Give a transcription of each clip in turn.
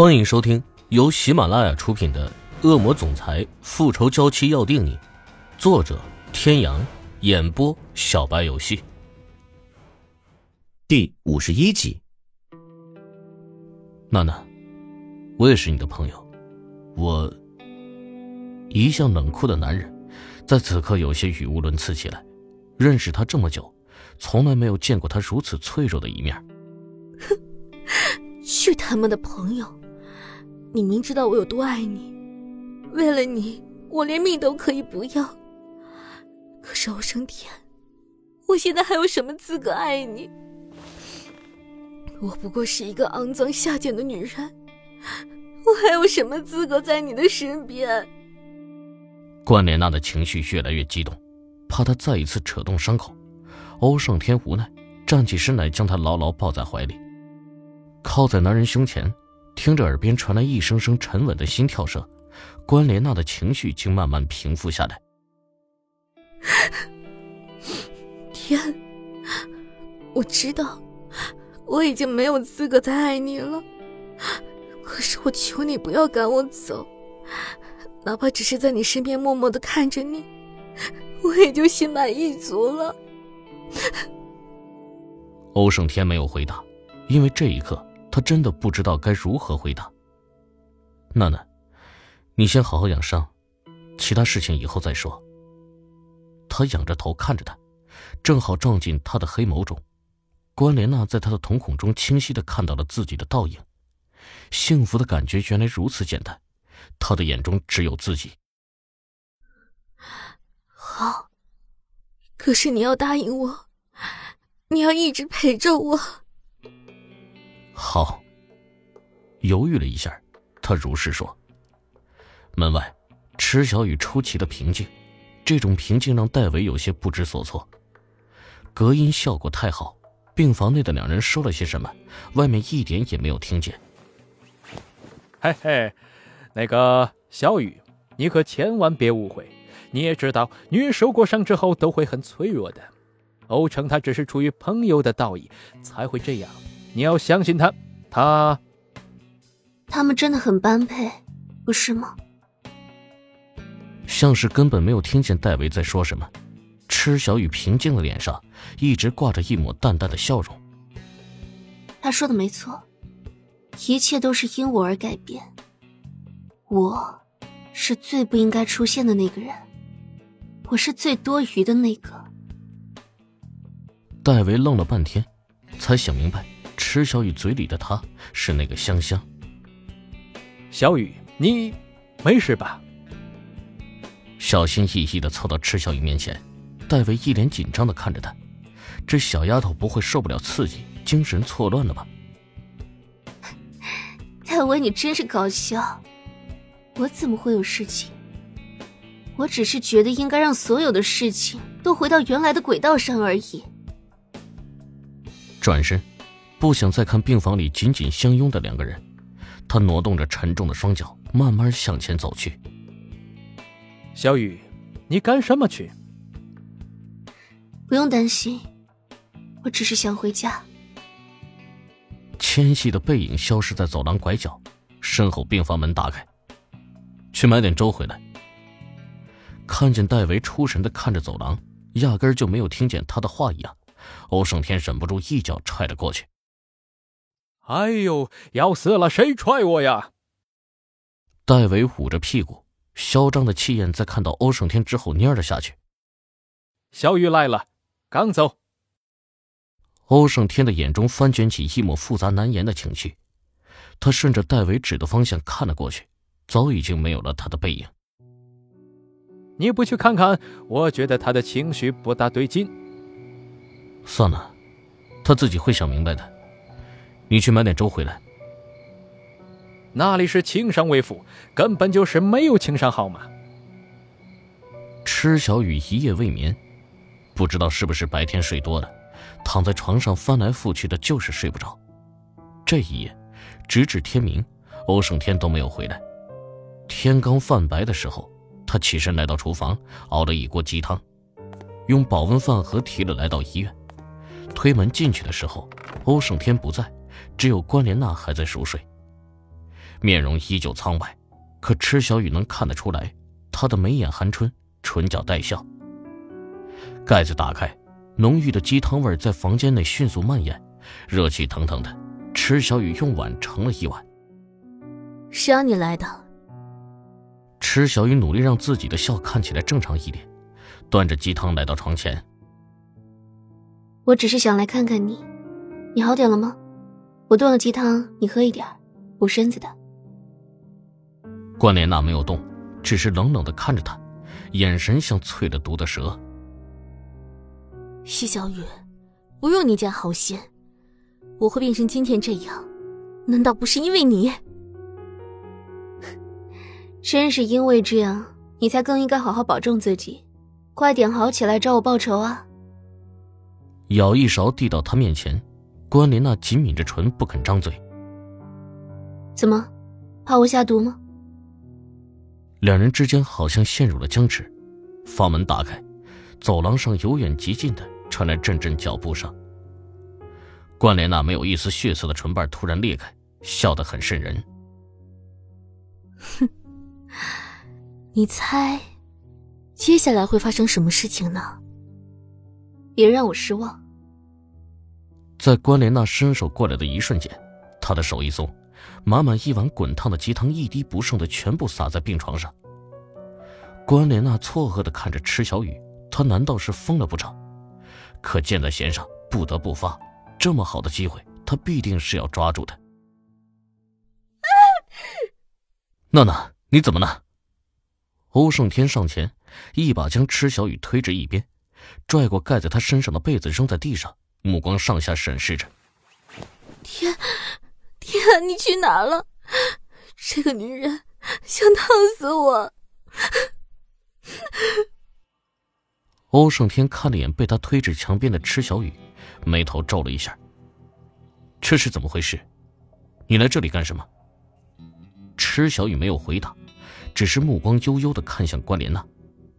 欢迎收听由喜马拉雅出品的《恶魔总裁复仇娇妻要定你》，作者：天阳，演播：小白游戏。第五十一集。娜娜，我也是你的朋友。我一向冷酷的男人，在此刻有些语无伦次起来。认识他这么久，从来没有见过他如此脆弱的一面。哼，去他们的朋友！你明知道我有多爱你，为了你，我连命都可以不要。可是欧胜天，我现在还有什么资格爱你？我不过是一个肮脏下贱的女人，我还有什么资格在你的身边？关莲娜的情绪越来越激动，怕他再一次扯动伤口。欧胜天无奈，站起身来，将她牢牢抱在怀里，靠在男人胸前。听着耳边传来一声声沉稳的心跳声，关莲娜的情绪竟慢慢平复下来。天，我知道我已经没有资格再爱你了，可是我求你不要赶我走，哪怕只是在你身边默默的看着你，我也就心满意足了。欧胜天没有回答，因为这一刻。他真的不知道该如何回答。娜娜，你先好好养伤，其他事情以后再说。他仰着头看着他，正好撞进他的黑眸中。关莲娜在他的瞳孔中清晰的看到了自己的倒影，幸福的感觉原来如此简单。他的眼中只有自己。好，可是你要答应我，你要一直陪着我。好。犹豫了一下，他如实说。门外，池小雨出奇的平静，这种平静让戴维有些不知所措。隔音效果太好，病房内的两人说了些什么，外面一点也没有听见。嘿嘿，那个小雨，你可千万别误会。你也知道，女人受过伤之后都会很脆弱的。欧成他只是出于朋友的道义才会这样。你要相信他，他，他们真的很般配，不是吗？像是根本没有听见戴维在说什么，池小雨平静的脸上一直挂着一抹淡淡的笑容。他说的没错，一切都是因我而改变。我，是最不应该出现的那个人，我是最多余的那个。戴维愣了半天，才想明白。池小雨嘴里的他是那个香香。小雨，你没事吧？小心翼翼的凑到池小雨面前，戴维一脸紧张的看着她，这小丫头不会受不了刺激，精神错乱了吧？戴维，你真是搞笑！我怎么会有事情？我只是觉得应该让所有的事情都回到原来的轨道上而已。转身。不想再看病房里紧紧相拥的两个人，他挪动着沉重的双脚，慢慢向前走去。小雨，你干什么去？不用担心，我只是想回家。纤细的背影消失在走廊拐角，身后病房门打开。去买点粥回来。看见戴维出神的看着走廊，压根就没有听见他的话一样，欧胜天忍不住一脚踹了过去。哎呦，要死了！谁踹我呀？戴维捂着屁股，嚣张的气焰在看到欧胜天之后蔫了下去。小雨来了，刚走。欧胜天的眼中翻卷起一抹复杂难言的情绪，他顺着戴维指的方向看了过去，早已经没有了他的背影。你不去看看？我觉得他的情绪不大对劲。算了，他自己会想明白的。你去买点粥回来。那里是青山微府，根本就是没有青山好吗？池小雨一夜未眠，不知道是不是白天睡多了，躺在床上翻来覆去的，就是睡不着。这一夜，直至天明，欧胜天都没有回来。天刚泛白的时候，他起身来到厨房，熬了一锅鸡汤，用保温饭盒提了来到医院。推门进去的时候，欧胜天不在。只有关莲娜还在熟睡，面容依旧苍白，可池小雨能看得出来，她的眉眼含春，唇角带笑。盖子打开，浓郁的鸡汤味在房间内迅速蔓延，热气腾腾的。池小雨用碗盛了一碗。谁让你来的。池小雨努力让自己的笑看起来正常一点，端着鸡汤来到床前。我只是想来看看你，你好点了吗？我炖了鸡汤，你喝一点，补身子的。关莲娜没有动，只是冷冷的看着他，眼神像淬了毒的蛇。徐小雨，不用你捡好心，我会变成今天这样，难道不是因为你？真是因为这样，你才更应该好好保重自己，快点好起来找我报仇啊！舀一勺递到他面前，关莲娜紧抿着唇，不肯张嘴。怎么，怕我下毒吗？两人之间好像陷入了僵持，房门打开。走廊上由远及近的传来阵阵脚步声。关莲娜没有一丝血色的唇瓣突然裂开，笑得很瘆人。哼，你猜，接下来会发生什么事情呢？别让我失望。在关莲娜伸手过来的一瞬间，她的手一松，满满一碗滚烫的鸡汤一滴不剩的全部洒在病床上。关莲娜错愕的看着池小雨。她难道是疯了不成？可箭在弦上，不得不发。这么好的机会，她必定是要抓住的。娜娜，你怎么了？欧胜天上前，一把将池小雨推至一边，拽过盖在她身上的被子扔在地上，目光上下审视着。天，天，你去哪了？这个女人想烫死我！欧胜天看了眼被他推至墙边的池小雨，眉头皱了一下。这是怎么回事？你来这里干什么？池小雨没有回答，只是目光悠悠的看向关莲娜，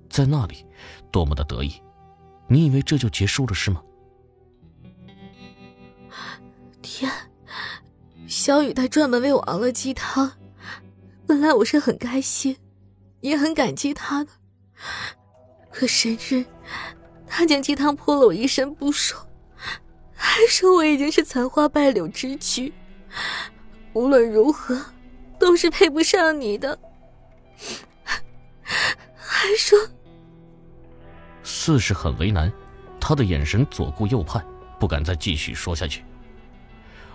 在那里，多么的得意！你以为这就结束了是吗？小雨他专门为我熬了鸡汤，本来我是很开心，也很感激他的。可谁知，他将鸡汤泼了我一身不说，还说我已经是残花败柳之躯，无论如何都是配不上你的，还说，似是很为难，他的眼神左顾右盼，不敢再继续说下去。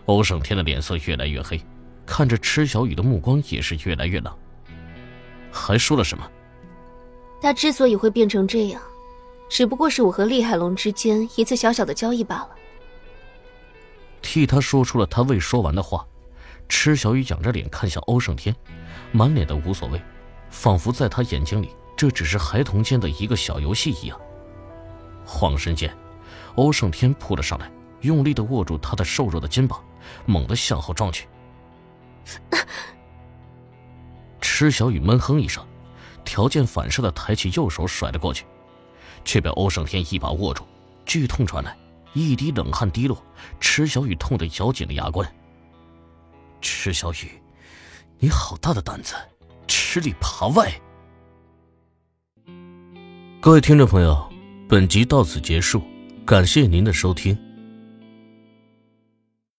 欧胜天的脸色越来越黑，看着池小雨的目光也是越来越冷。还说了什么？他之所以会变成这样，只不过是我和厉海龙之间一次小小的交易罢了。替他说出了他未说完的话，池小雨仰着脸看向欧胜天，满脸的无所谓，仿佛在他眼睛里这只是孩童间的一个小游戏一样。晃神间，欧胜天扑了上来，用力的握住他的瘦弱的肩膀，猛地向后撞去。池小雨闷哼一声。条件反射的抬起右手甩了过去，却被欧胜天一把握住，剧痛传来，一滴冷汗滴落，池小雨痛得咬紧了牙关。池小雨，你好大的胆子，吃里扒外！各位听众朋友，本集到此结束，感谢您的收听。